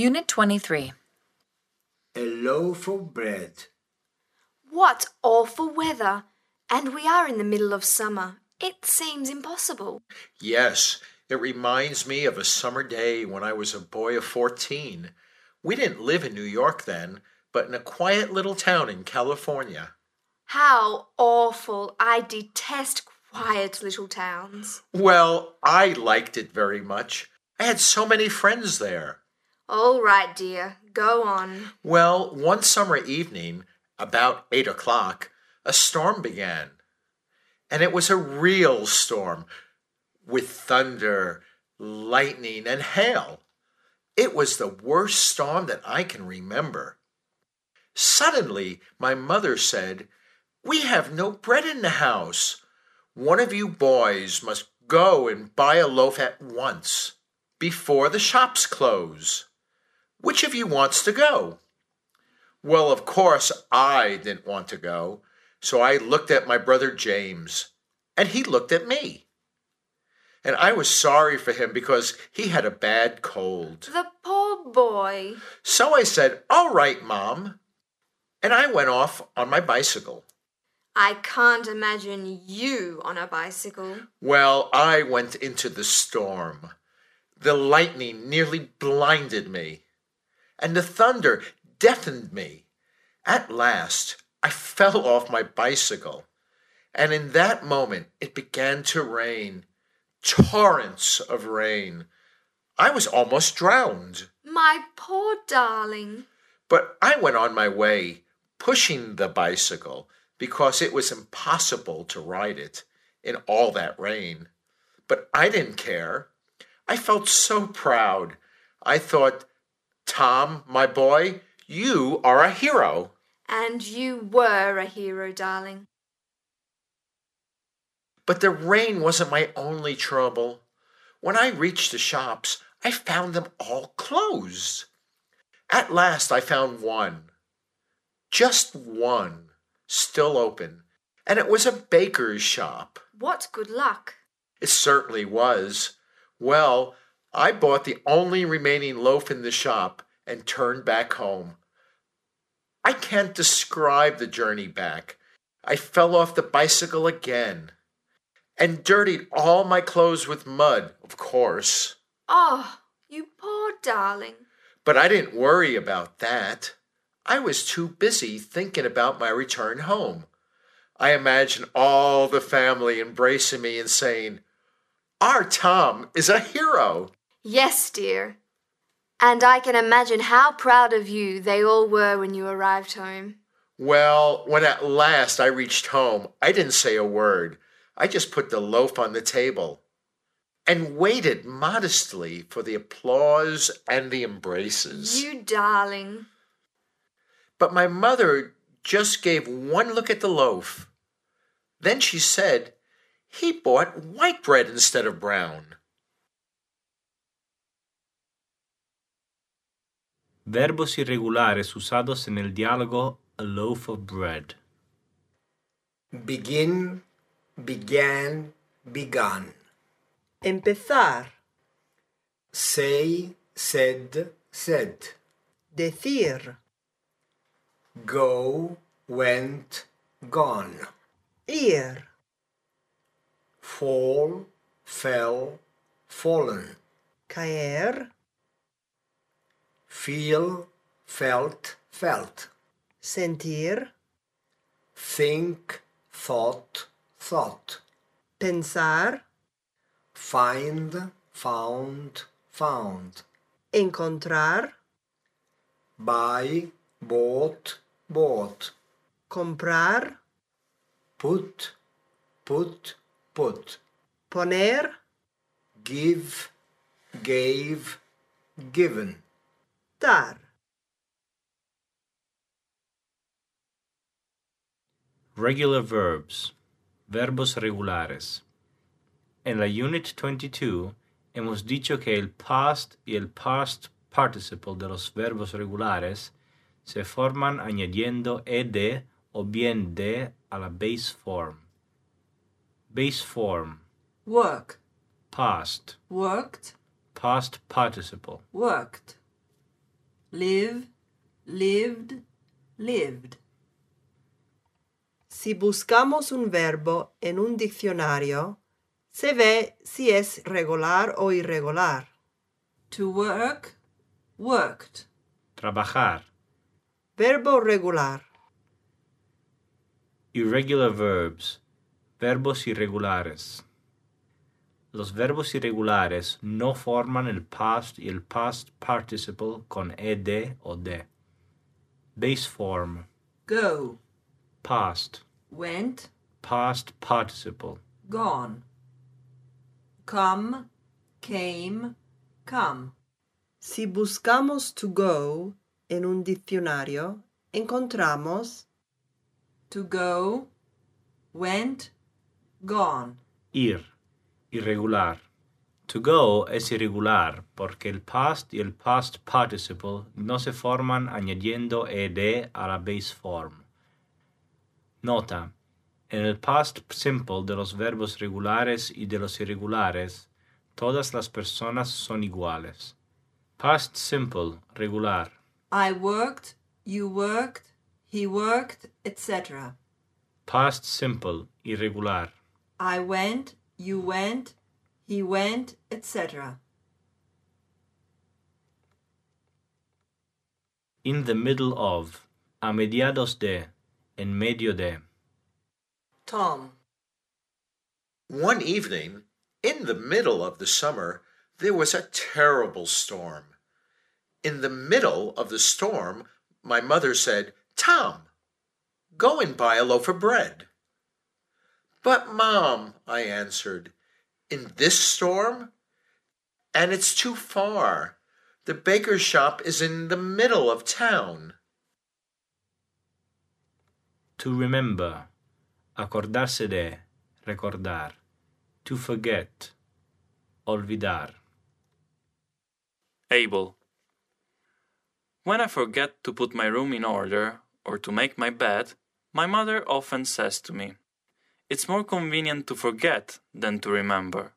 Unit 23. A loaf of bread. What awful weather! And we are in the middle of summer. It seems impossible. Yes, it reminds me of a summer day when I was a boy of 14. We didn't live in New York then, but in a quiet little town in California. How awful! I detest quiet little towns. Well, I liked it very much. I had so many friends there. All right, dear, go on. Well, one summer evening, about eight o'clock, a storm began. And it was a real storm with thunder, lightning, and hail. It was the worst storm that I can remember. Suddenly, my mother said, We have no bread in the house. One of you boys must go and buy a loaf at once, before the shops close. Which of you wants to go? Well, of course, I didn't want to go, so I looked at my brother James, and he looked at me. And I was sorry for him because he had a bad cold. The poor boy. So I said, All right, Mom. And I went off on my bicycle. I can't imagine you on a bicycle. Well, I went into the storm. The lightning nearly blinded me, and the thunder deafened me. At last, I fell off my bicycle, and in that moment it began to rain torrents of rain. I was almost drowned. My poor darling. But I went on my way, pushing the bicycle because it was impossible to ride it in all that rain. But I didn't care. I felt so proud. I thought, Tom, my boy, you are a hero. And you were a hero, darling. But the rain wasn't my only trouble. When I reached the shops, I found them all closed. At last, I found one, just one, still open, and it was a baker's shop. What good luck! It certainly was. Well, I bought the only remaining loaf in the shop and turned back home. I can't describe the journey back. I fell off the bicycle again and dirtied all my clothes with mud, of course. Oh, you poor darling. But I didn't worry about that. I was too busy thinking about my return home. I imagined all the family embracing me and saying, Our Tom is a hero. Yes, dear. And I can imagine how proud of you they all were when you arrived home. Well, when at last I reached home, I didn't say a word. I just put the loaf on the table and waited modestly for the applause and the embraces. You darling. But my mother just gave one look at the loaf. Then she said, He bought white bread instead of brown. Verbos irregulares usados en el diálogo a loaf of bread. Begin, began, begun. Empezar. Say, said, said. Decir. Go, went, gone. Ir. Fall, fell, fallen. Caer. Feel, felt, felt. Sentir. Think, thought, thought. Pensar. Find, found, found. Encontrar. Buy, bought, bought. Comprar. Put, put, put. Poner. Give, gave, given. Dar. Regular verbs. Verbos regulares. En la Unit 22 hemos dicho que el past y el past participle de los verbos regulares se forman añadiendo ed o bien de a la base form. Base form. work, Past. worked, Past participle. worked, live, lived, lived. Si buscamos un verbo en un diccionario, se ve si es regular o irregular. To work, worked. Trabajar. Verbo regular. Irregular verbs. Verbos irregulares. Los verbos irregulares no forman el past y el past participle con ed o de. Base form. Go, Past. went, Past participle. gone. Come, came, come. Si buscamos to go en un diccionario, encontramos To go, went, gone. Ir. Irregular. To go es irregular porque el past y el past participle no se forman añadiendo ed a la base form. Nota. En el past simple de los verbos regulares y de los irregulares, todas las personas son iguales. Past simple, regular. I worked, you worked, he worked, etc. Past simple, irregular. I went, you went, he went, etc. In the middle of. A mediados de. En medio de. Tom, One evening, in the middle of the summer, there was a terrible storm. In the middle of the storm, my mother said, Tom, go and buy a loaf of bread. But, Mom, I answered, in this storm? And it's too far. The baker's shop is in the middle of town. To remember. Acordarse de. Recordar. To forget. Olvidar. Abel. When I forget to put my room in order or to make my bed, my mother often says to me, It's more convenient to forget than to remember.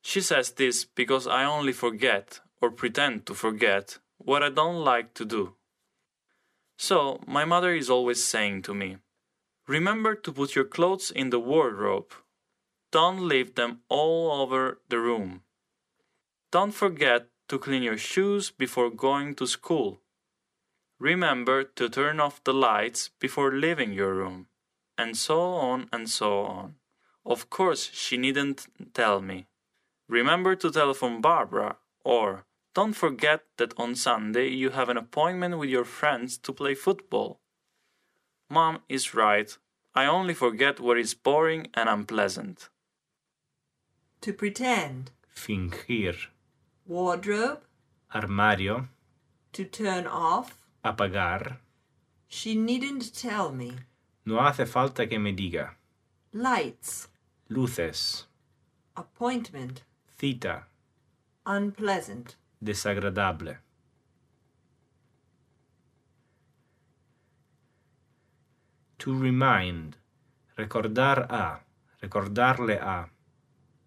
She says this because I only forget or pretend to forget what I don't like to do. So, my mother is always saying to me, Remember to put your clothes in the wardrobe. Don't leave them all over the room. Don't forget to clean your shoes before going to school. Remember to turn off the lights before leaving your room. And so on and so on. Of course, she needn't tell me. Remember to telephone Barbara, or don't forget that on Sunday you have an appointment with your friends to play football. Mom is right. I only forget what is boring and unpleasant. to pretend. Fingir. Wardrobe, Armario. to turn off. Apagar. She needn't tell me. No hace falta que me diga. Lights, Luces. appointment, Cita. unpleasant. Desagradable. To remind. Recordar a. Recordarle a.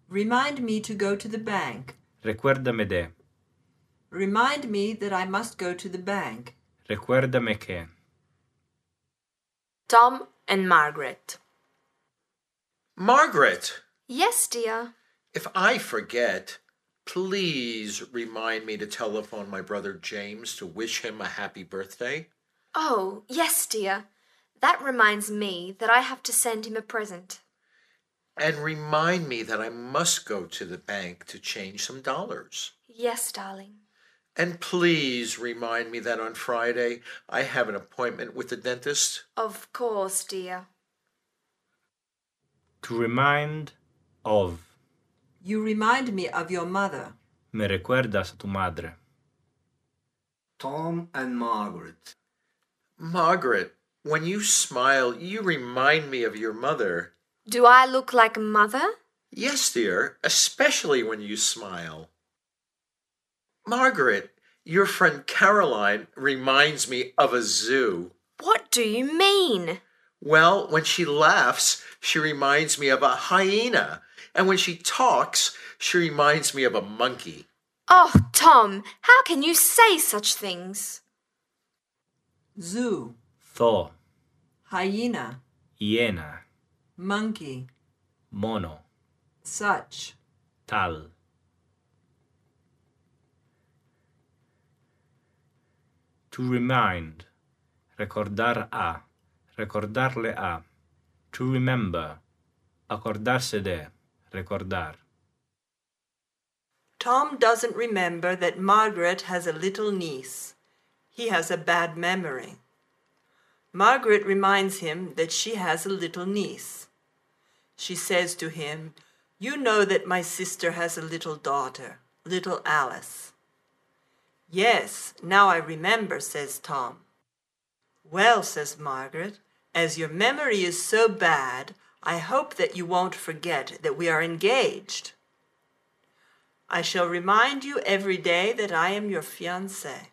Remind me to go to the bank. Recuérdame de. Remind me that I must go to the bank. Recuérdame que. Tom and Margaret. Margaret, Yes, dear. if I forget, please remind me to telephone my brother James to wish him a happy birthday. Oh, yes, dear. That reminds me that I have to send him a present. And remind me that I must go to the bank to change some dollars. Yes, darling. And please remind me that on Friday I have an appointment with the dentist. Of course, dear. To remind of. You remind me of your mother. Me recuerdas a tu madre. Tom and Margaret. Margaret, when you smile, you remind me of your mother. Do I look like a mother? Yes, dear, especially when you smile. Margaret, your friend Caroline reminds me of a zoo. What do you mean? Well, when she laughs, she reminds me of a hyena. And when she talks, she reminds me of a monkey. Oh, Tom, how can you say such things? zoo, tho, hyena, hiena, monkey, mono, such, tal. To remind, recordar a, recordarle a. To remember, acordarse de, recordar. Tom doesn't remember that Margaret has a little niece. He has a bad memory. Margaret reminds him that she has a little niece. She says to him, You know that my sister has a little daughter, little Alice. Yes, now I remember, says Tom. Well, says Margaret, as your memory is so bad, I hope that you won't forget that we are engaged. I shall remind you every day that I am your fiancé.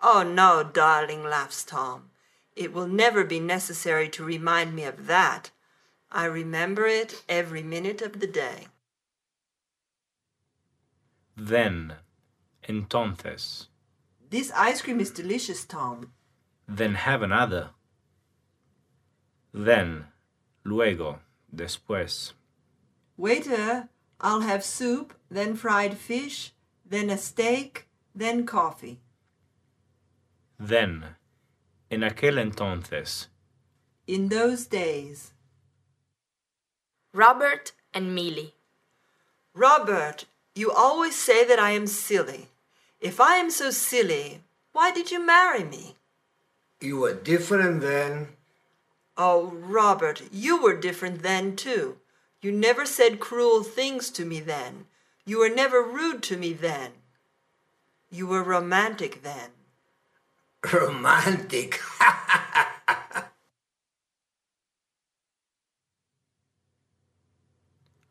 Oh, no, darling, laughs Tom. It will never be necessary to remind me of that. I remember it every minute of the day. Then, entonces, This ice cream is delicious, Tom. then have another. Then, luego, después. Waiter, I'll have soup, then fried fish, then a steak, then coffee. Then, en aquel entonces, In those days. Robert and Millie. Robert, you always say that I am silly. If I am so silly, why did you marry me? You were different then. Oh, Robert, you were different then, too. You never said cruel things to me then. You were never rude to me then. You were romantic then. Romantic.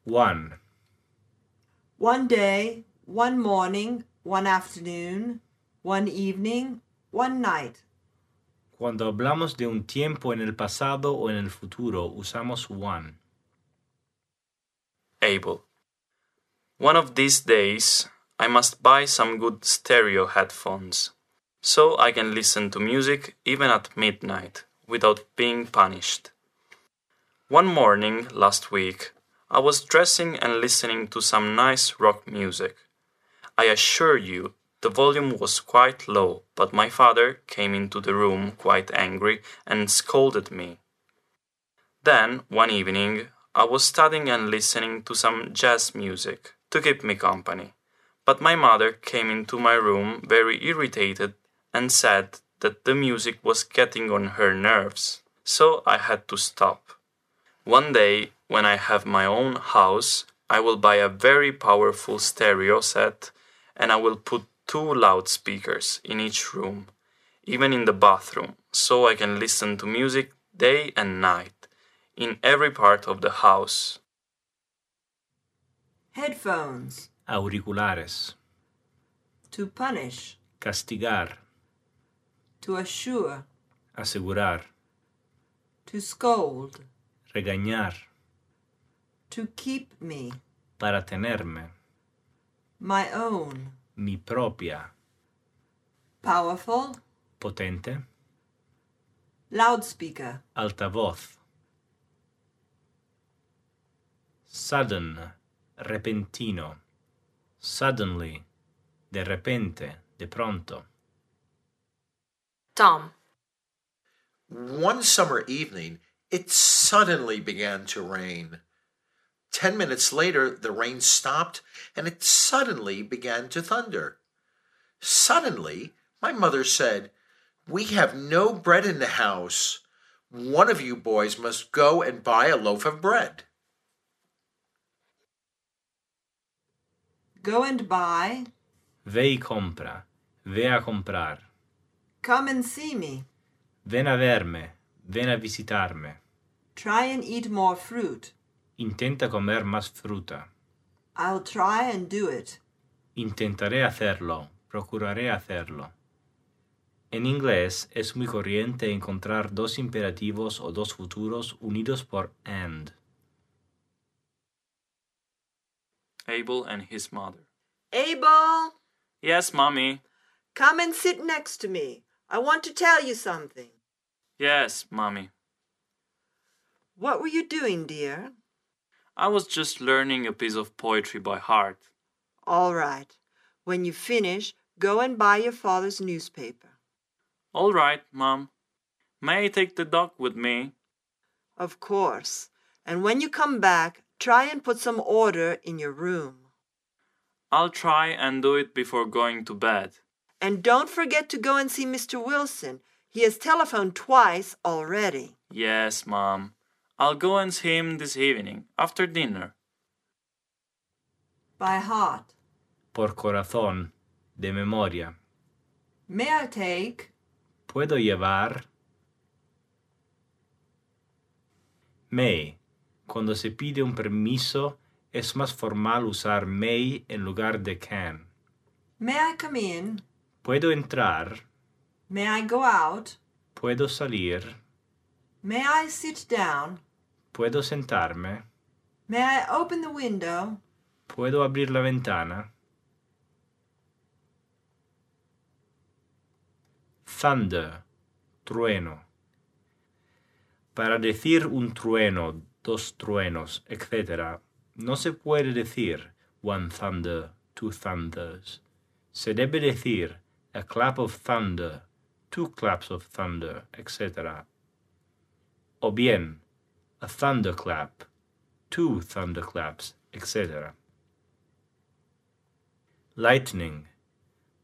1. One day, one morning, one afternoon, one evening, one night. Cuando hablamos de un tiempo en el pasado o en el futuro, usamos one. Abel. One of these days, I must buy some good stereo headphones, so I can listen to music even at midnight without being punished. One morning last week, I was dressing and listening to some nice rock music. I assure you, the volume was quite low, but my father came into the room quite angry and scolded me. Then, one evening, I was studying and listening to some jazz music to keep me company. But my mother came into my room very irritated and said that the music was getting on her nerves, so I had to stop. One day, when I have my own house, I will buy a very powerful stereo set and I will put two loudspeakers in each room, even in the bathroom, so I can listen to music day and night in every part of the house. Headphones. Auriculares. To punish. Castigar. To assure. Asegurar. To scold. Regañar. To keep me. Para tenerme. My own. Mi propia. Powerful. Potente. Loudspeaker. Altavoz. Sudden. Repentino. Suddenly. De repente. De pronto. Tom. One summer evening, it suddenly began to rain. Ten minutes later, the rain stopped and it suddenly began to thunder. Suddenly, my mother said, We have no bread in the house. One of you boys must go and buy a loaf of bread. Go and buy. Ve y compra. Ve a comprar. Come and see me. Ven a verme. Ven a visitarme. Try and eat more fruit. Intenta comer más fruta. I'll try and do it. Intentaré hacerlo. Procuraré hacerlo. En inglés es muy corriente encontrar dos imperativos o dos futuros unidos por and. Abel and his mother. Abel, Yes, mommy. come and sit next to me. I want to tell you something. Yes, Mommy. What were you doing, dear? I was just learning a piece of poetry by heart. All right. When you finish, go and buy your father's newspaper. All right, Mom. May I take the dog with me? Of course. And when you come back, try and put some order in your room. I'll try and do it before going to bed. And don't forget to go and see Mr. Wilson. He has telephoned twice already. Yes, Mom. I'll go and see him this evening, after dinner. By heart. Por corazón, de memoria. May I take? ¿Puedo llevar? May. Cuando se pide un permiso, es más formal usar may en lugar de can. May I come in? ¿Puedo entrar? May I go out? ¿Puedo salir? May I sit down? ¿Puedo sentarme? May I open the window? ¿Puedo abrir la ventana? Thunder, trueno. Para decir un trueno, dos truenos, etc., no se puede decir one thunder, two thunders. Se debe decir a clap of thunder, two claps of thunder, etc. O bien, a thunderclap, two thunderclaps, etc. Lightning.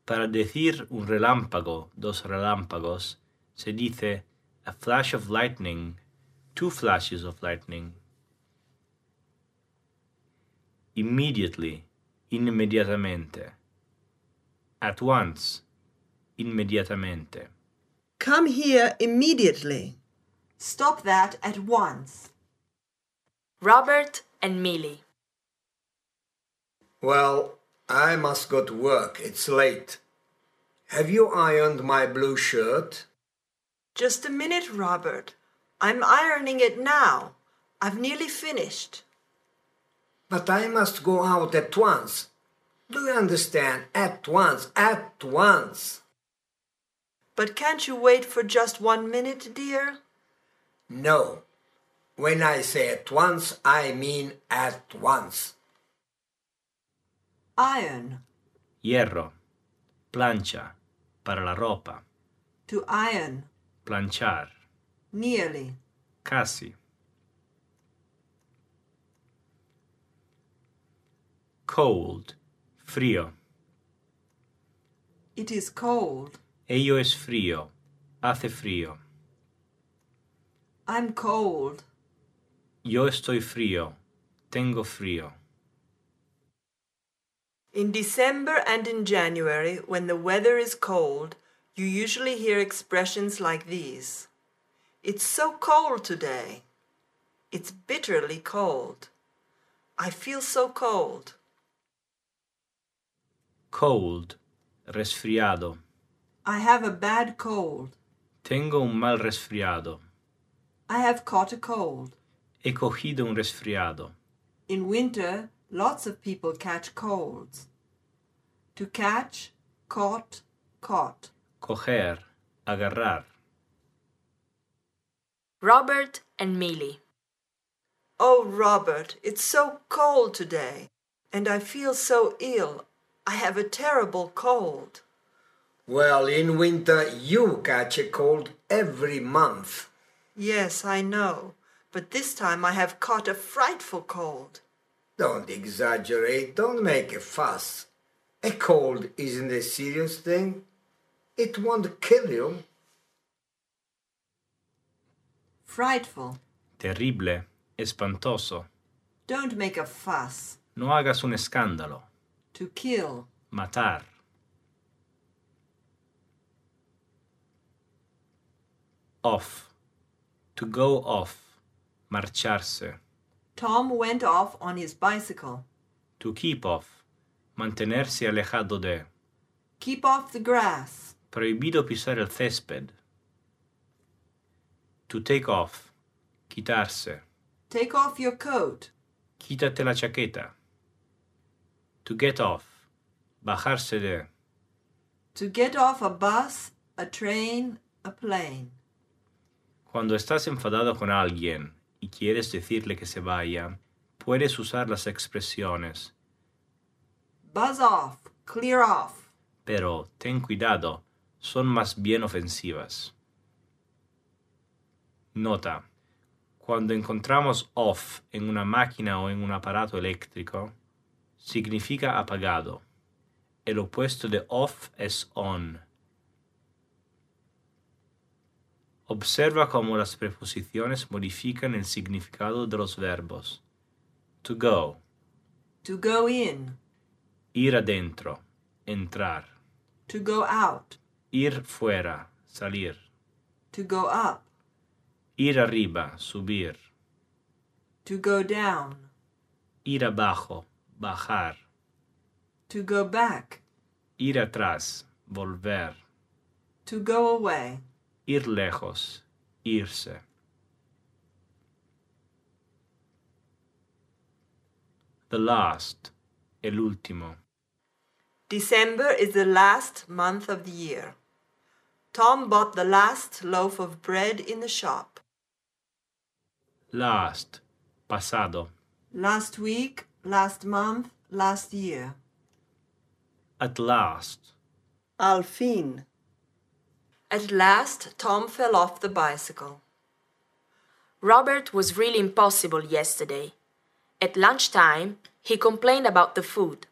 Para decir un relámpago, dos relámpagos, se dice a flash of lightning, two flashes of lightning. Immediately, inmediatamente. At once, inmediatamente. Come here immediately. Stop that at once. Robert and Millie. Well, I must go to work. It's late. Have you ironed my blue shirt? Just a minute, Robert. I'm ironing it now. I've nearly finished. But I must go out at once. Do you understand? At once, at once. But can't you wait for just one minute, dear? No. When I say at once, I mean at once. Iron. Hierro. Plancha. Para la ropa. To iron. Planchar. Nearly. Casi. Cold. Frío. It is cold. Ello es frío. Hace frío. I'm cold. Yo estoy frío. Tengo frío. In December and in January, when the weather is cold, you usually hear expressions like these It's so cold today. It's bitterly cold. I feel so cold. Cold. Resfriado. I have a bad cold. Tengo un mal resfriado. I have caught a cold. He cogido un resfriado. In winter, lots of people catch colds. To catch, caught, caught. Coger. Agarrar. Robert and Millie. Oh, Robert, it's so cold today, and I feel so ill. I have a terrible cold. Well, in winter, you catch a cold every month. Yes, I know, but this time I have caught a frightful cold. Don't exaggerate, don't make a fuss. A cold isn't a serious thing. It won't kill you. Frightful. Terrible. Espantoso. Don't make a fuss. No hagas un escándalo. To kill. Matar. Off. To go off. Marcharse. Tom went off on his bicycle. To keep off. Mantenerse alejado de. Keep off the grass. Prohibido pisar el césped. To take off. Quitarse. Take off your coat. Quítate la chaqueta. To get off. Bajarse de. To get off a bus a train, a plane. Cuando estás enfadado con alguien y quieres decirle que se vaya, puedes usar las expresiones, Buzz off, clear off. pero ten cuidado, son más bien ofensivas. Nota. Cuando encontramos off en una máquina o en un aparato eléctrico, significa apagado. El opuesto de off es on. Observa cómo las preposiciones modifican el significado de los verbos. To go, To go in, ir adentro, entrar. to go out, Ir fuera, salir. to go up, Ir arriba, subir. to go down, Ir abajo, bajar. to go back, Ir atrás, volver. to go away, Ir lejos, irse. The last, el último. December is the last month of the year. Tom bought the last loaf of bread in the shop. Last, pasado. last week, last month, last year. At last, Al fin. At last, Tom fell off the bicycle. Robert was really impossible yesterday. At lunchtime, he complained about the food.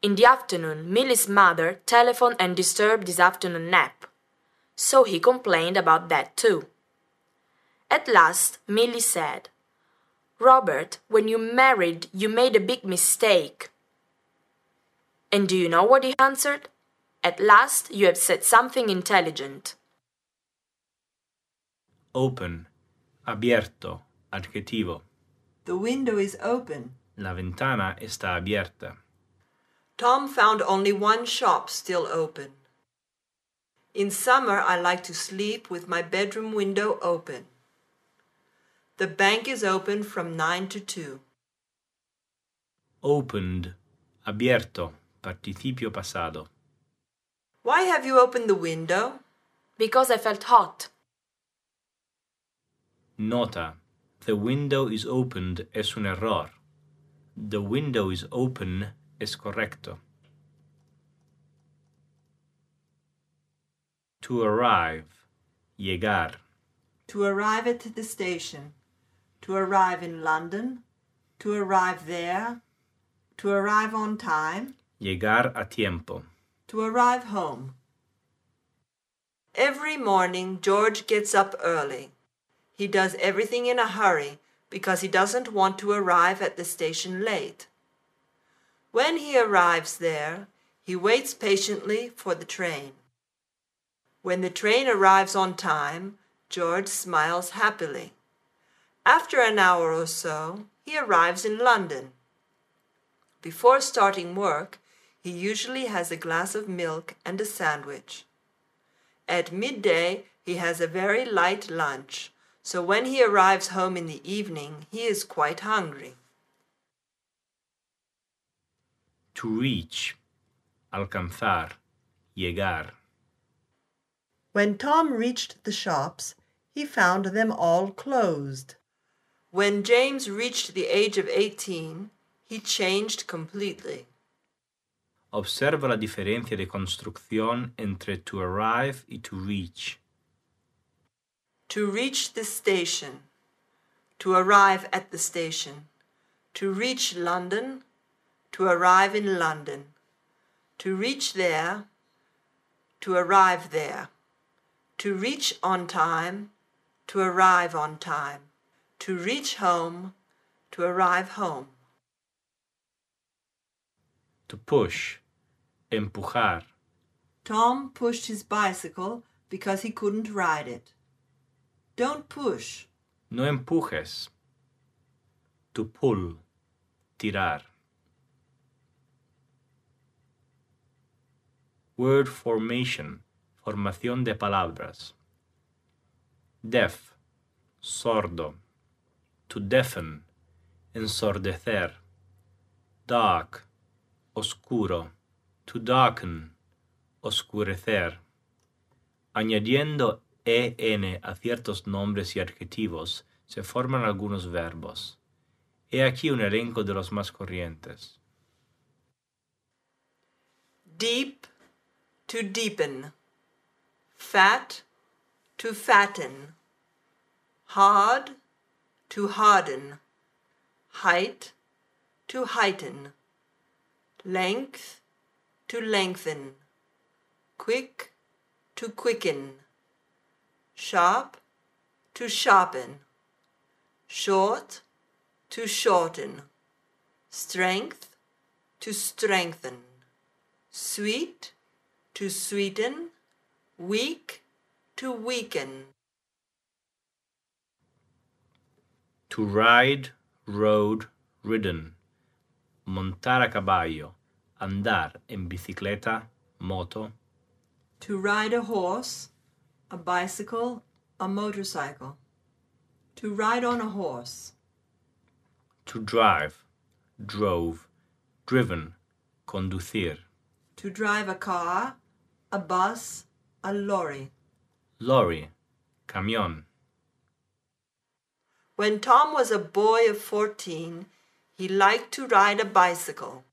In the afternoon, Milly's mother telephoned and disturbed his afternoon nap. So he complained about that too. At last, Milly said, Robert, when you married, you made a big mistake. And do you know what he answered? At last, you have said something intelligent. open, abierto, adjetivo. The window is open. La ventana está abierta. Tom found only one shop still open. In summer, I like to sleep with my bedroom window open. The bank is open from 9 to 2. Opened, abierto, participio pasado. Why have you opened the window? Because I felt hot. Nota. The window is opened es un error. The window is open es correcto. To arrive. Llegar. To arrive at the station. To arrive in London. To arrive there. To arrive on time. Llegar a tiempo. To arrive home. Every morning, George gets up early. He does everything in a hurry because he doesn't want to arrive at the station late. When he arrives there, he waits patiently for the train. When the train arrives on time, George smiles happily. After an hour or so, he arrives in London. Before starting work, he usually has a glass of milk and a sandwich. At midday, he has a very light lunch, so when he arrives home in the evening, he is quite hungry. To reach. Alcanzar. Llegar. When Tom reached the shops, he found them all closed. When James reached the age of 18, he changed completely. Observa la diferencia de construcción entre to arrive y to reach. To reach the station, to arrive at the station, to reach London, to arrive in London, to reach there, to arrive there, to reach on time, to arrive on time, to reach home, to arrive home. To push. Empujar. Tom pushed his bicycle because he couldn't ride it. Don't push. No empujes. To pull. Tirar. Word formation. Formación de palabras. Deaf. Sordo. To deafen. Ensordecer. Dark. Oscuro. To darken. Oscurecer. Añadiendo en a ciertos nombres y adjetivos se forman algunos verbos. He aquí un elenco de los más corrientes. deep to deepen, fat to fatten, hard to harden, height to heighten, length to lengthen, quick to quicken, sharp to sharpen, short to shorten, strength to strengthen, sweet to sweeten, weak to weaken. To ride, rode, ridden. Montar a caballo, andar en bicicleta, moto. To ride a horse, a bicycle, a motorcycle. To ride on a horse. To drive, drove, driven, conducir. To drive a car, a bus, a lorry. Lorry, camión. When Tom was a boy of 14, he liked to ride a bicycle.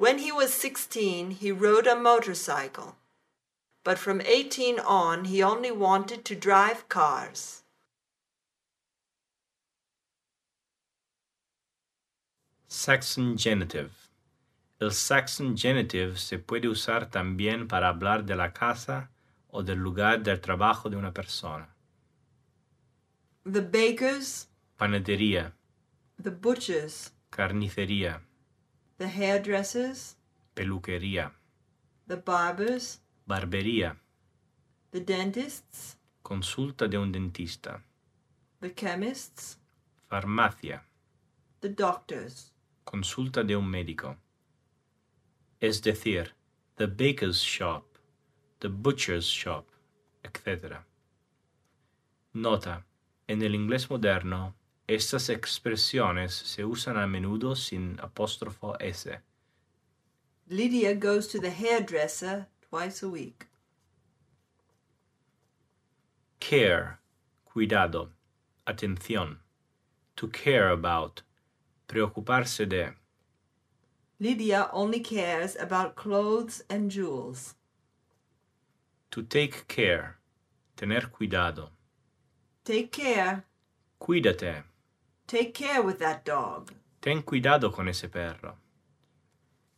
When he was 16, he rode a motorcycle. But from 18 on, he only wanted to drive cars. Saxon genitive. El Saxon genitive se puede usar también para hablar de la casa o del lugar del trabajo de una persona. The bakers, Panadería, the butchers, carnicería, the hairdressers, peluquería, the barbers, barbería, the dentists, consulta de un dentista, the chemists, farmacia, the doctors. consulta de un médico. Es decir, the baker's shop, the butcher's shop, etc. Nota, en el inglés moderno, estas expresiones se usan a menudo sin apóstrofo S. Lydia goes to the hairdresser twice a week. Care, cuidado, atención. To care about, preocuparse de. Lydia only cares about clothes and jewels. To take care, tener cuidado. Take care. Cuídate, Take care with that dog. ten cuidado con ese perro.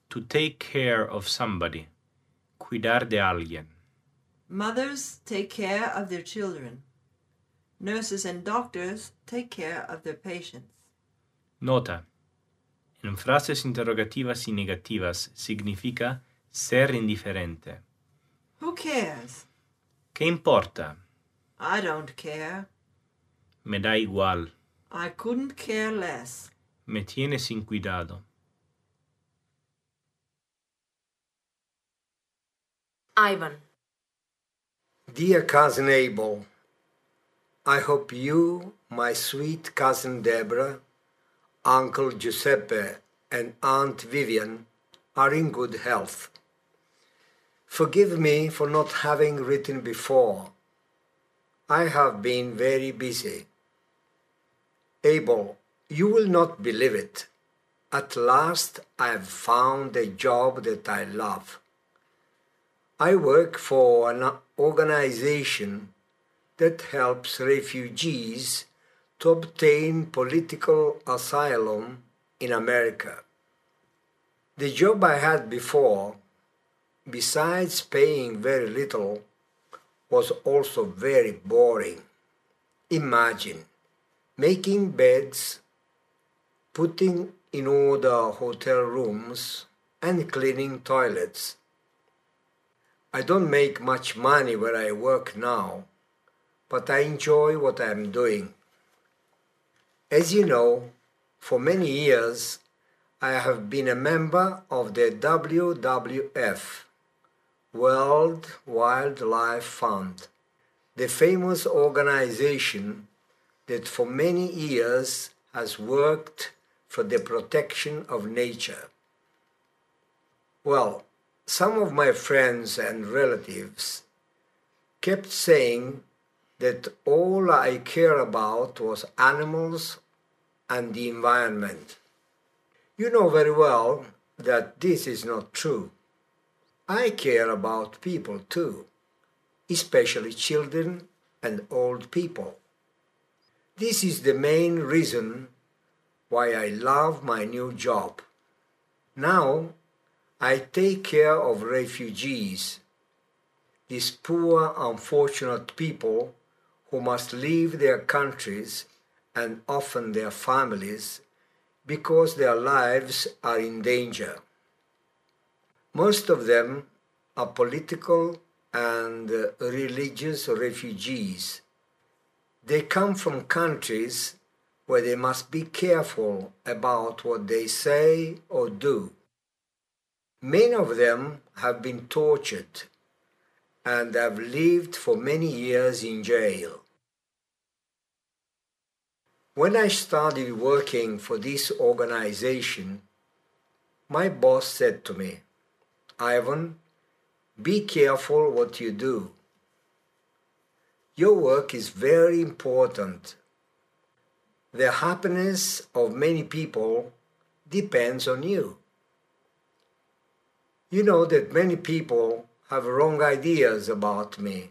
To take care of somebody, cuidar de alguien. Mothers take care of their children. Nurses and doctors take care of their patients. Nota. En frases interrogativas y negativas significa ser indiferente. Who cares? ¿Qué importa? I don't care. Me da igual. I couldn't care less. Me tiene sin cuidado. Ivan. Dear cousin Abel, I hope you, my sweet cousin Deborah, Uncle Giuseppe, and Aunt Vivian are in good health. Forgive me for not having written before. I have been very busy. Abel, you will not believe it. At last I have found a job that I love. I work for an organization that helps refugees to obtain political asylum in America. The job I had before, besides paying very little, was also very boring. Imagine making beds, putting in order hotel rooms, and cleaning toilets. I don't make much money where I work now, but I enjoy what I am doing. As you know, for many years I have been a member of the WWF, World Wildlife Fund, the famous organization that for many years has worked for the protection of nature. Well, some of my friends and relatives kept saying that all I care about was animals and the environment. You know very well that this is not true. I care about people too, especially children and old people. This is the main reason why I love my new job. Now I take care of refugees, these poor, unfortunate people who must leave their countries and often their families because their lives are in danger. Most of them are political and religious refugees. They come from countries where they must be careful about what they say or do. Many of them have been tortured and have lived for many years in jail. When I started working for this organization, my boss said to me, Ivan, be careful what you do. Your work is very important. The happiness of many people depends on you. You know that many people have wrong ideas about me.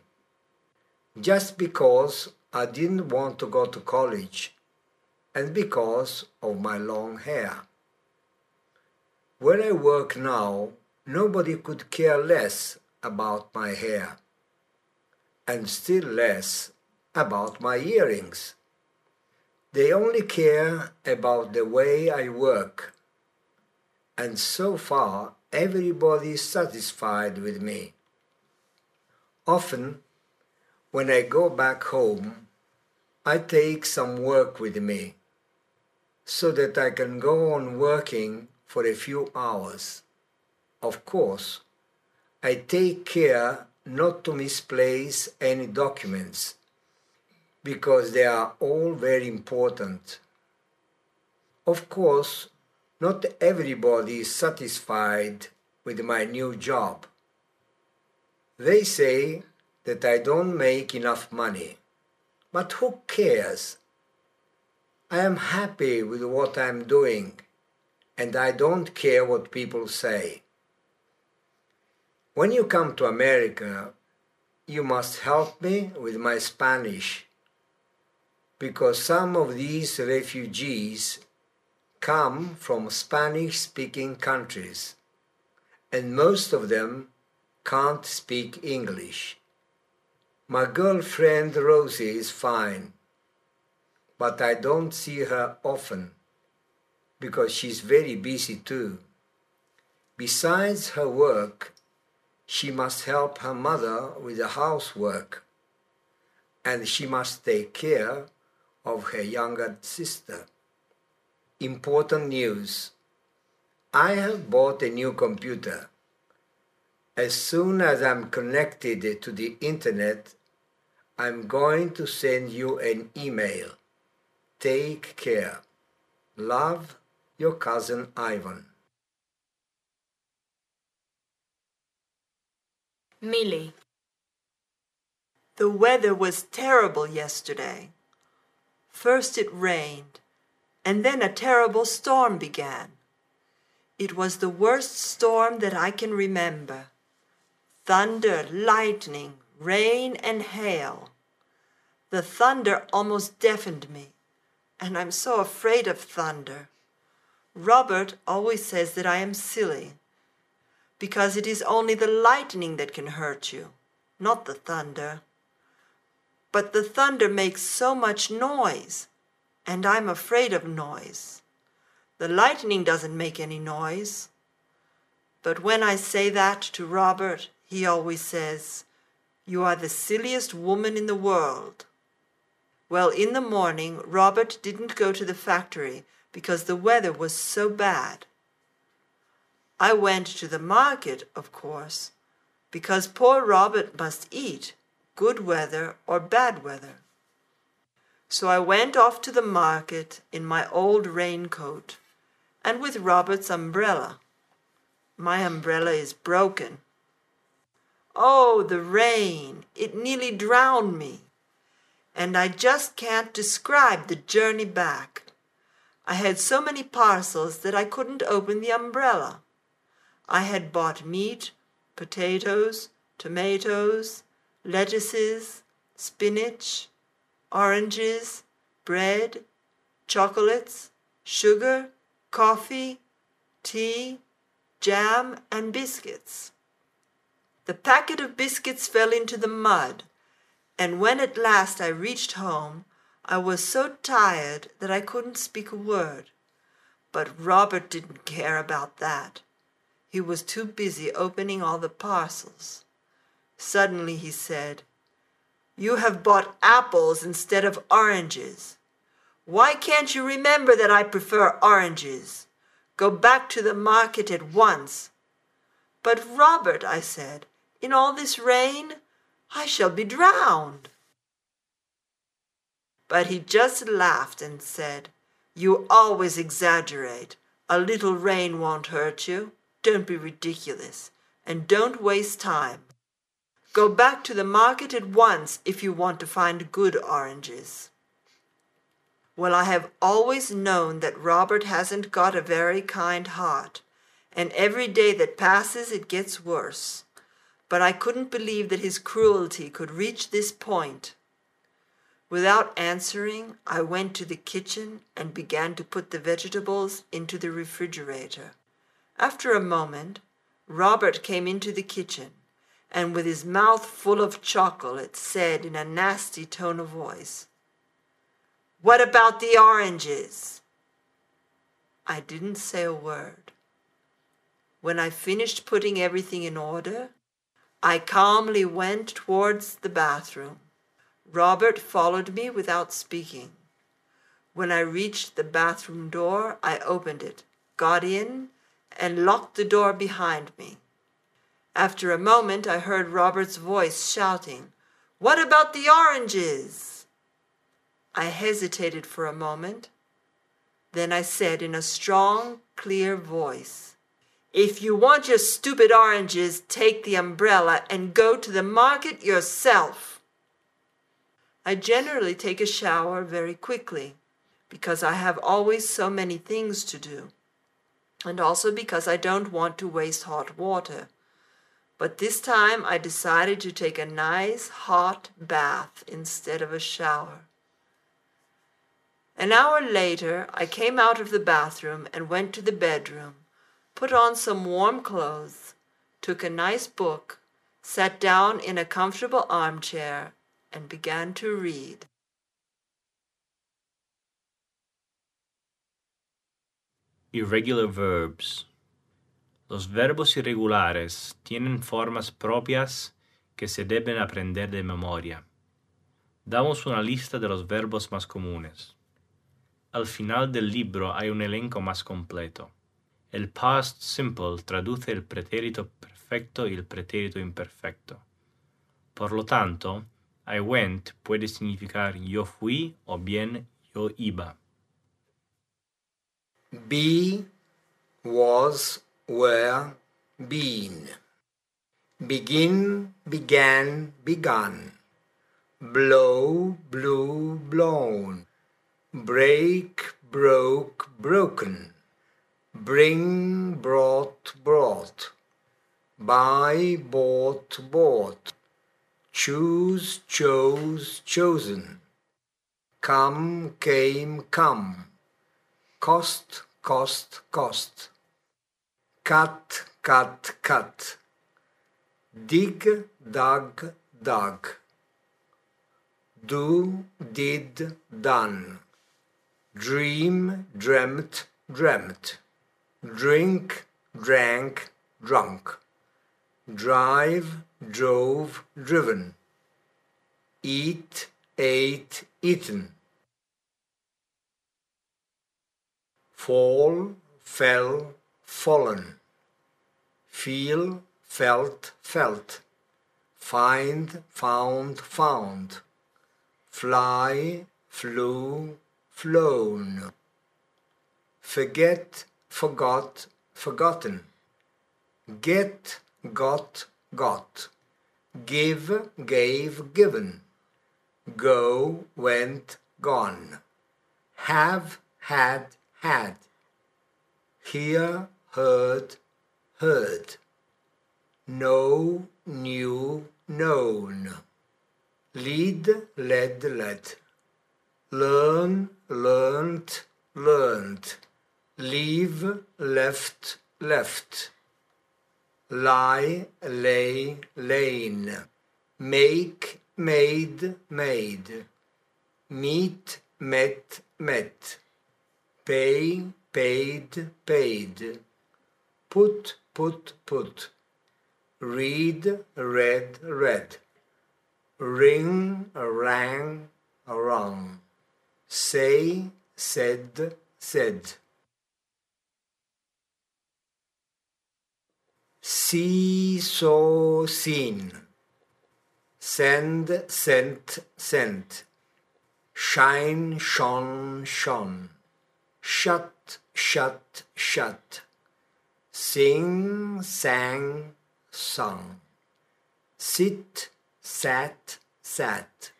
Just because I didn't want to go to college and because of my long hair. Where I work now, nobody could care less about my hair, and still less about my earrings. They only care about the way I work, and so far everybody is satisfied with me. Often, when I go back home, I take some work with me so that I can go on working for a few hours. Of course, I take care not to misplace any documents because they are all very important. Of course, not everybody is satisfied with my new job. They say that I don't make enough money. But who cares? I am happy with what I'm doing, and I don't care what people say. When you come to America, you must help me with my Spanish, because some of these refugees come from Spanish speaking countries, and most of them can't speak English. My girlfriend Rosie is fine but I don't see her often because she's very busy too. Besides her work, she must help her mother with the housework and she must take care of her younger sister. Important news. I have bought a new computer. As soon as I'm connected to the internet, I'm going to send you an email. Take care. Love, your cousin Ivan. Millie. The weather was terrible yesterday. First it rained, and then a terrible storm began. It was the worst storm that I can remember. Thunder, lightning, rain, and hail. The thunder almost deafened me and I'm so afraid of thunder. Robert always says that I am silly, because it is only the lightning that can hurt you, not the thunder. But the thunder makes so much noise, and I'm afraid of noise. The lightning doesn't make any noise. But when I say that to Robert, he always says, You are the silliest woman in the world. Well, in the morning, Robert didn't go to the factory because the weather was so bad. I went to the market, of course, because poor Robert must eat, good weather or bad weather. So I went off to the market in my old raincoat and with Robert's umbrella. My umbrella is broken. Oh, the rain! it nearly drowned me. And I just can't describe the journey back. I had so many parcels that I couldn't open the umbrella. I had bought meat, potatoes, tomatoes, lettuces, spinach, oranges, bread, chocolates, sugar, coffee, tea, jam, and biscuits. The packet of biscuits fell into the mud, and when at last I reached home, I was so tired that I couldn't speak a word. But Robert didn't care about that. He was too busy opening all the parcels. Suddenly he said, You have bought apples instead of oranges. Why can't you remember that I prefer oranges? Go back to the market at once. But, Robert, I said, in all this rain, I shall be drowned. But he just laughed and said, You always exaggerate. A little rain won't hurt you. Don't be ridiculous, and don't waste time. Go back to the market at once if you want to find good oranges. Well, I have always known that Robert hasn't got a very kind heart, and every day that passes it gets worse. But I couldn't believe that his cruelty could reach this point. Without answering, I went to the kitchen and began to put the vegetables into the refrigerator. After a moment, Robert came into the kitchen and with his mouth full of chocolate said in a nasty tone of voice, what about the oranges? I didn't say a word. When I finished putting everything in order, I calmly went towards the bathroom. Robert followed me without speaking. When I reached the bathroom door, I opened it, got in, and locked the door behind me. After a moment, I heard Robert's voice shouting, What about the oranges? I hesitated for a moment. Then I said in a strong, clear voice, If you want your stupid oranges, take the umbrella and go to the market yourself. I generally take a shower very quickly because I have always so many things to do, and also because I don't want to waste hot water. But this time I decided to take a nice hot bath instead of a shower. An hour later, I came out of the bathroom and went to the bedroom, put on some warm clothes, took a nice book, sat down in a comfortable armchair, and began to read. Irregular verbs. Los verbos irregulares tienen formas propias que se deben aprender de memoria. Damos una lista de los verbos más comunes. Al final del libro hay un elenco más completo. El past simple traduce el pretérito perfecto y el pretérito imperfecto. Por lo tanto, I went puede significar yo fui o bien yo iba. Be, was, were, been. Begin, began, begun. Blow, blew, blown. Break, broke, broken, bring, brought, brought, buy, bought, bought, choose, chose, chosen, come, came, come, cost, cost, cost, cut, cut, cut, dig, dug, dug, do, did, done. Dream, dreamt, dreamt, drink, drank, drunk, drive, drove, driven, eat, ate, eaten, fall, fell, fallen, feel, felt, felt, find, found, found, fly, flew, flown. Forget, forgot, forgotten. Get, got, got. give, gave, given, go, went, gone, have, had, had, hear, heard, heard, know, knew, known, lead, led, led, learn, learnt, learned, leave, left, left, lie, lay, lain, make, made, made, meet, met, met, pay, paid, paid, put, put, put, read, read, read, ring, rang, rung, say, said, said. See, saw, seen. Send, sent, sent. Shine, shone, shone. Shut, shut, shut. Sing, sang, sung. Sit, sat, sat.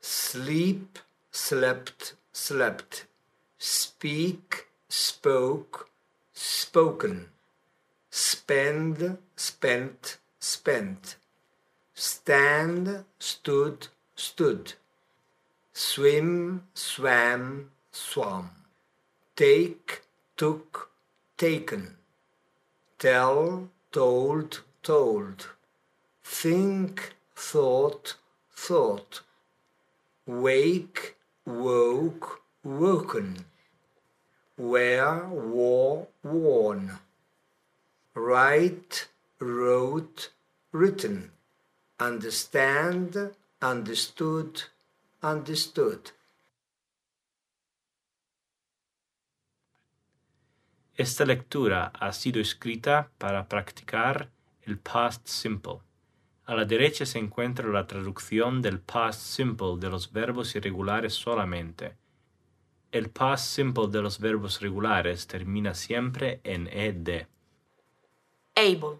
Sleep, slept, slept. Speak, spoke, spoken. Spend, spent, spent. Stand, stood, stood. Swim, swam, swam. Take, took, taken. Tell, told, told. Think, thought, thought. Wake, woke, woken. Wear, wore, worn. Write, wrote, written. Understand, understood, understood. Esta lectura ha sido escrita para practicar el past simple. A la derecha se encuentra la traducción del past simple de los verbos irregulares solamente. El past simple de los verbos regulares termina siempre en ed. Able.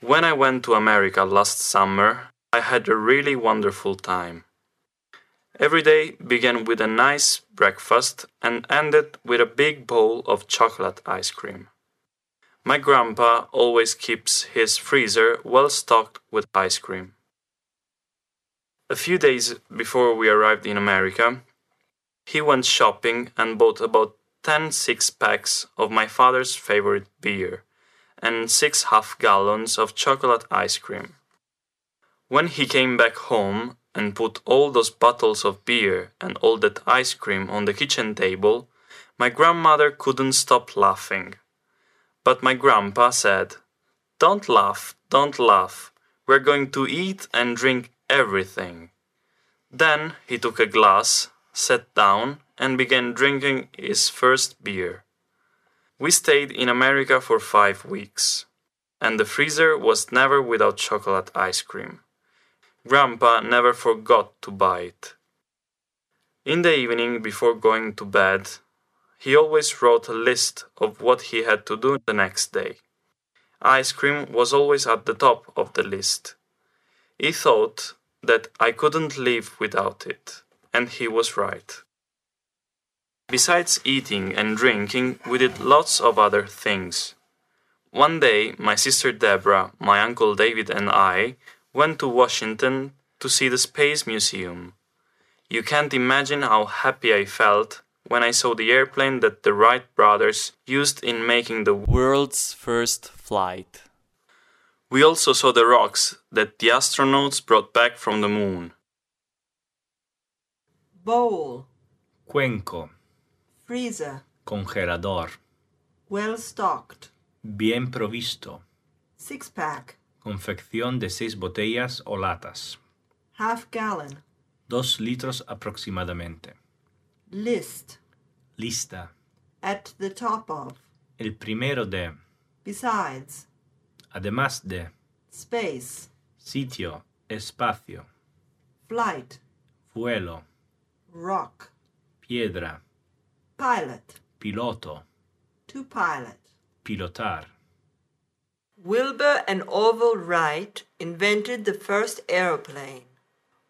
When I went to America last summer, I had a really wonderful time. Every day began with a nice breakfast and ended with a big bowl of chocolate ice cream. My grandpa always keeps his freezer well stocked with ice cream. A few days before we arrived in America, he went shopping and bought about 10 six packs of my father's favorite beer and six half gallons of chocolate ice cream. When he came back home and put all those bottles of beer and all that ice cream on the kitchen table, my grandmother couldn't stop laughing. But my grandpa said, Don't laugh, don't laugh. We're going to eat and drink everything. Then he took a glass, sat down, and began drinking his first beer. We stayed in America for five weeks, and the freezer was never without chocolate ice cream. Grandpa never forgot to buy it. In the evening before going to bed, he always wrote a list of what he had to do the next day. Ice cream was always at the top of the list. He thought that I couldn't live without it, and he was right. Besides eating and drinking, we did lots of other things. One day, my sister Deborah, my uncle David, and I went to Washington to see the Space Museum. You can't imagine how happy I felt when I saw the airplane that the Wright brothers used in making the World's first flight. We also saw the rocks that the astronauts brought back from the moon. bowl, Cuenco, freezer, congelador, well stocked, bien provisto, six pack, confección de seis botellas o latas, half gallon, dos litros aproximadamente, list, lista, at the top of, el primero de, besides, además de, space, sitio, espacio, flight, vuelo, rock, piedra, pilot, piloto, to pilot, pilotar, Wilbur and Orville Wright invented the first aeroplane.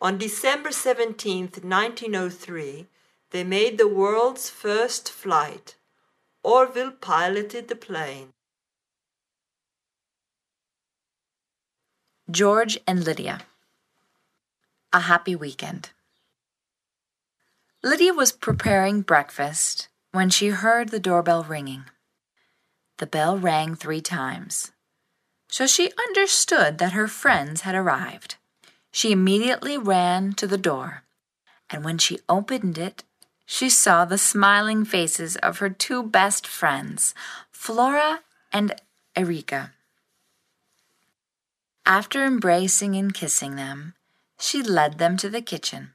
On December 17, 1903, they made the world's first flight. Orville piloted the plane. George and Lydia. A happy weekend. Lydia was preparing breakfast when she heard the doorbell ringing. The bell rang three times, so she understood that her friends had arrived. She immediately ran to the door, and when she opened it, she saw the smiling faces of her two best friends, Flora and Erica. After embracing and kissing them, she led them to the kitchen.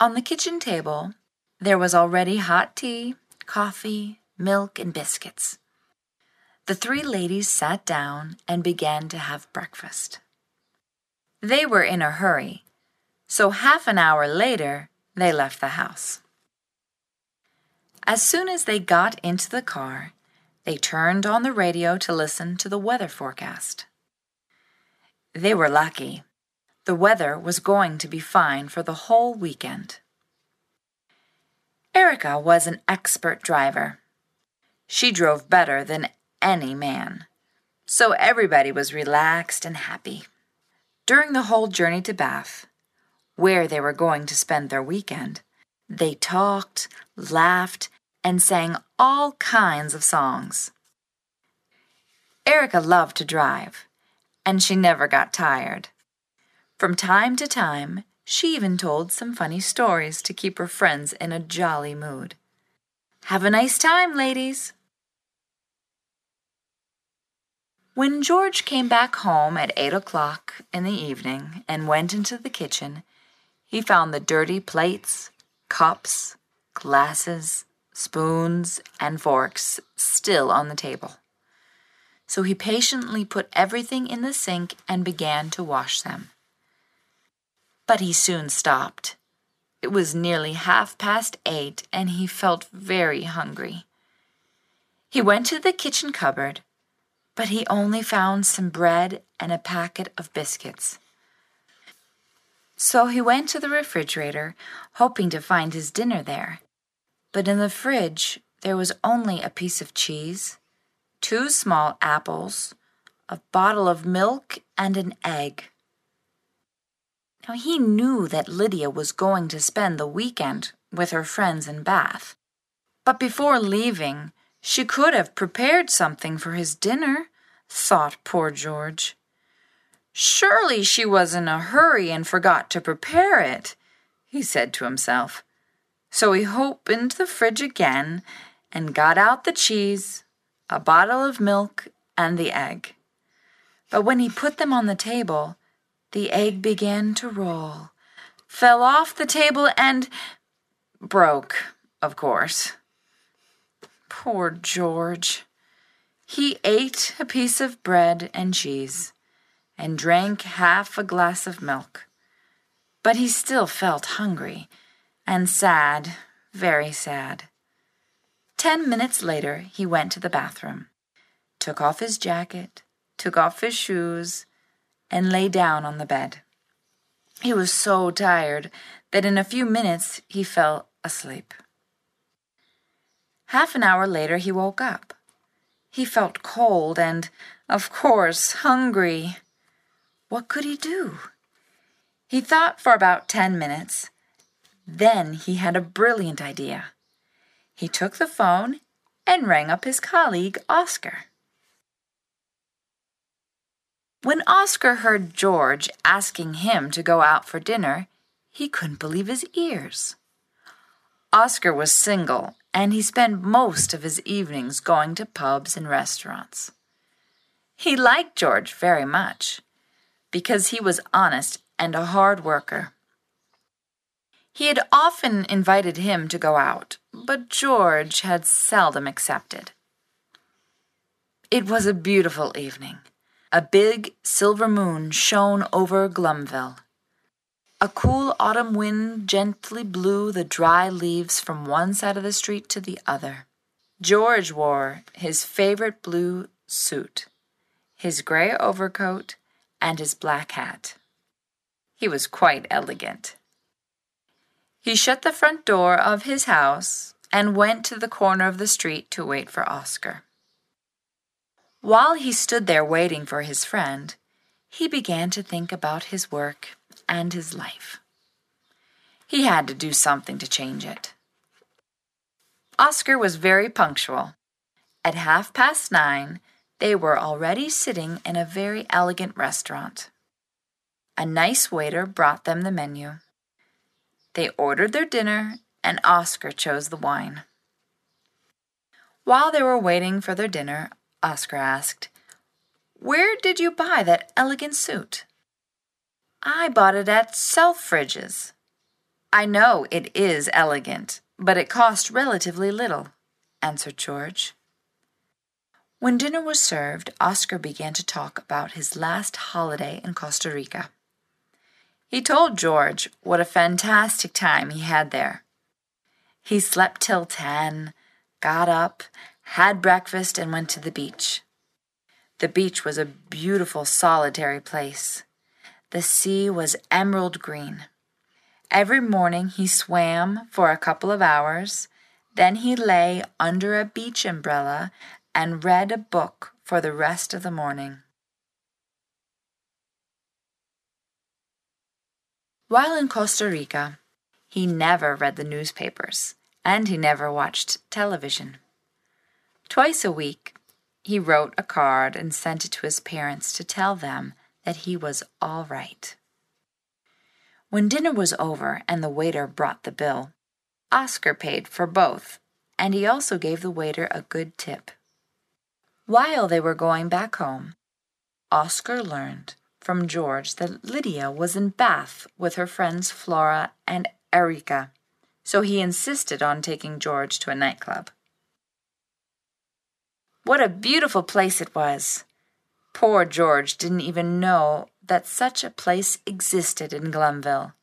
On the kitchen table, there was already hot tea, coffee, milk, and biscuits. The three ladies sat down and began to have breakfast. They were in a hurry, so half an hour later they left the house. As soon as they got into the car, they turned on the radio to listen to the weather forecast. They were lucky. The weather was going to be fine for the whole weekend. Erica was an expert driver. She drove better than any man, so everybody was relaxed and happy. During the whole journey to Bath, where they were going to spend their weekend, they talked, laughed, and sang all kinds of songs. Erica loved to drive and she never got tired. From time to time, she even told some funny stories to keep her friends in a jolly mood. Have a nice time, ladies. When George came back home at eight o'clock in the evening and went into the kitchen, he found the dirty plates, cups, glasses, spoons, and forks still on the table so he patiently put everything in the sink and began to wash them. But he soon stopped. It was nearly half past eight, and he felt very hungry. He went to the kitchen cupboard, but he only found some bread and a packet of biscuits. So he went to the refrigerator, hoping to find his dinner there. But in the fridge there was only a piece of cheese, two small apples, a bottle of milk, and an egg. Now he knew that Lydia was going to spend the weekend with her friends in Bath. But before leaving, she could have prepared something for his dinner, thought poor George. Surely she was in a hurry and forgot to prepare it, he said to himself. So he opened the fridge again and got out the cheese, a bottle of milk, and the egg. But when he put them on the table, the egg began to roll, fell off the table, and broke, of course. Poor George. He ate a piece of bread and cheese and drank half a glass of milk. But he still felt hungry and sad, very sad. Ten minutes later, he went to the bathroom, took off his jacket, took off his shoes, and lay down on the bed. He was so tired that in a few minutes he fell asleep. Half an hour later, he woke up. He felt cold and, of course, hungry. What could he do? He thought for about ten minutes. Then he had a brilliant idea. He took the phone and rang up his colleague, Oscar. When Oscar heard George asking him to go out for dinner, he couldn't believe his ears. Oscar was single, and he spent most of his evenings going to pubs and restaurants. He liked George very much because he was honest and a hard worker. He had often invited him to go out, but George had seldom accepted. It was a beautiful evening. A big silver moon shone over Glumville. A cool autumn wind gently blew the dry leaves from one side of the street to the other. George wore his favorite blue suit. his gray overcoat, and his black hat. He was quite elegant. He shut the front door of his house and went to the corner of the street to wait for Oscar. While he stood there waiting for his friend, he began to think about his work and his life. He had to do something to change it. Oscar was very punctual. At half past nine, they were already sitting in a very elegant restaurant. A nice waiter brought them the menu. They ordered their dinner, and Oscar chose the wine. While they were waiting for their dinner, Oscar asked, Where did you buy that elegant suit? I bought it at Selfridge's. I know it is elegant, but it cost relatively little, answered George. When dinner was served, Oscar began to talk about his last holiday in Costa Rica. He told George what a fantastic time he had there. He slept till ten, got up, had breakfast, and went to the beach. The beach was a beautiful, solitary place. The sea was emerald green. Every morning he swam for a couple of hours, then he lay under a beach umbrella and read a book for the rest of the morning. While in Costa Rica, he never read the newspapers and he never watched television. Twice a week, he wrote a card and sent it to his parents to tell them that he was all right. When dinner was over and the waiter brought the bill, Oscar paid for both, and he also gave the waiter a good tip. While they were going back home, Oscar learned from George that Lydia was in Bath with her friends Flora and Erica, so he insisted on taking George to a nightclub. What a beautiful place it was! Poor George didn't even know that such a place existed in Glenville.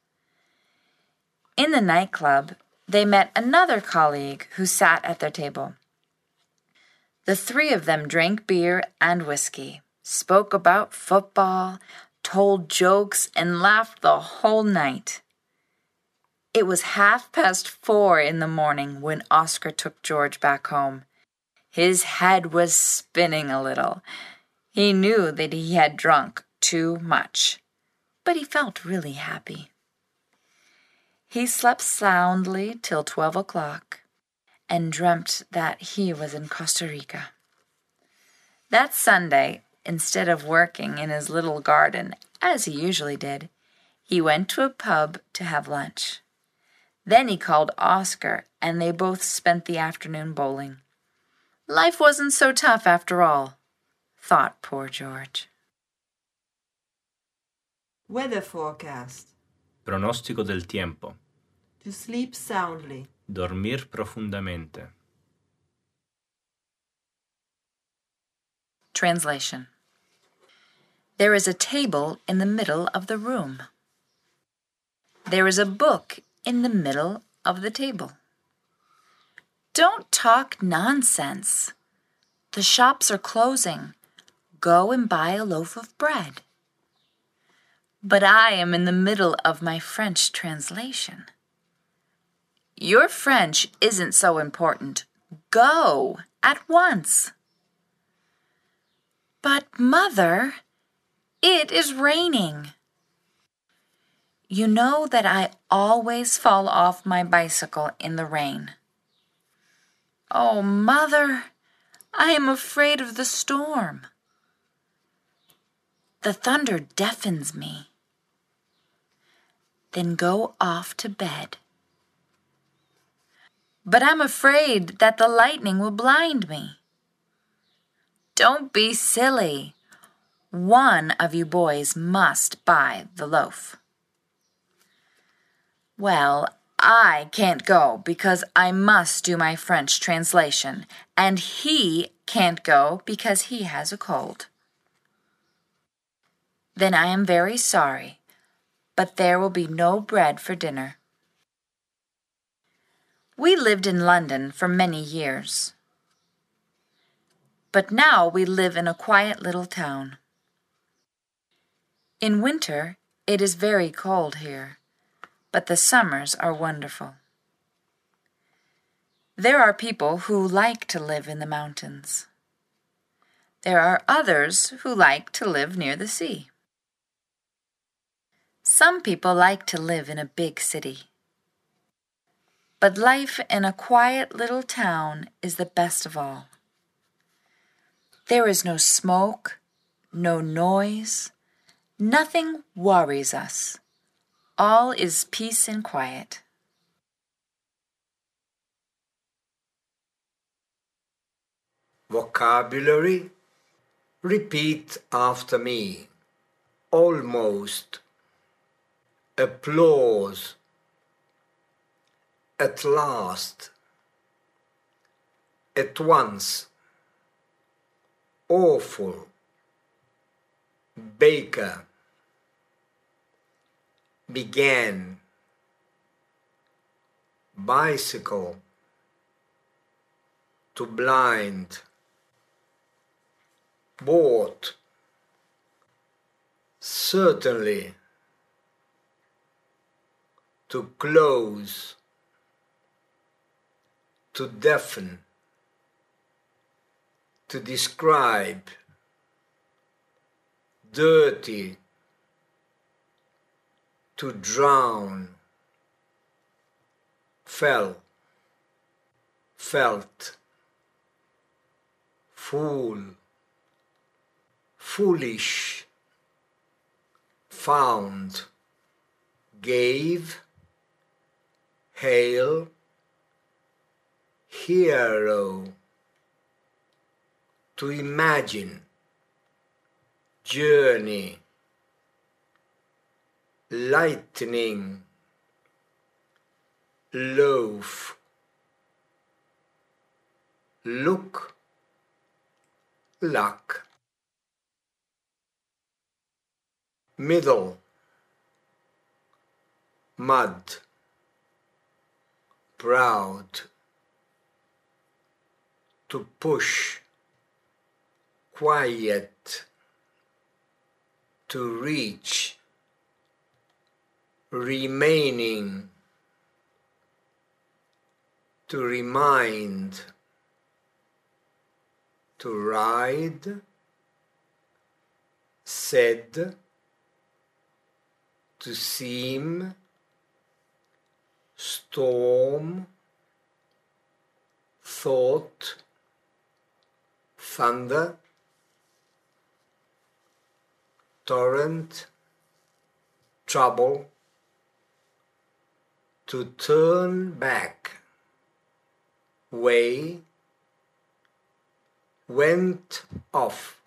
In the nightclub, they met another colleague who sat at their table. The three of them drank beer and whiskey, spoke about football, told jokes, and laughed the whole night. It was half past four in the morning when Oscar took George back home. His head was spinning a little. He knew that he had drunk too much, but he felt really happy. He slept soundly till twelve o'clock and dreamt that he was in Costa Rica. That Sunday, instead of working in his little garden, as he usually did, he went to a pub to have lunch. Then he called Oscar, and they both spent the afternoon bowling. Life wasn't so tough after all, thought poor George. Weather forecast. Pronostico del tiempo. To sleep soundly. Dormir profundamente. Translation There is a table in the middle of the room. There is a book in the middle of the table. Don't talk nonsense. The shops are closing. Go and buy a loaf of bread. But I am in the middle of my French translation. Your French isn't so important. Go at once. But, Mother, it is raining. You know that I always fall off my bicycle in the rain. Oh, Mother, I am afraid of the storm. The thunder deafens me. Then go off to bed. But I'm afraid that the lightning will blind me. Don't be silly. One of you boys must buy the loaf. Well, I can't go because I must do my French translation, and he can't go because he has a cold. Then I am very sorry, but there will be no bread for dinner. We lived in London for many years. but now we live in a quiet little town. In winter, it is very cold here, but the summers are wonderful. There are people who like to live in the mountains. There are others who like to live near the sea. Some people like to live in a big city. But life in a quiet little town is the best of all. There is no smoke, no noise, nothing worries us. All is peace and quiet. Vocabulary Repeat after me. Almost. Applause. At last. At once. Awful. Baker. Began. Bicycle. To blind bought certainly to close to deafen to describe dirty to drown fell felt fool foolish, found, gave, hail, hero, to imagine, journey, lightning, loaf, look, luck. middle mud proud to push quiet to reach remaining to remind to ride said to seem storm, thought, thunder, torrent, trouble, to turn back, way, went off.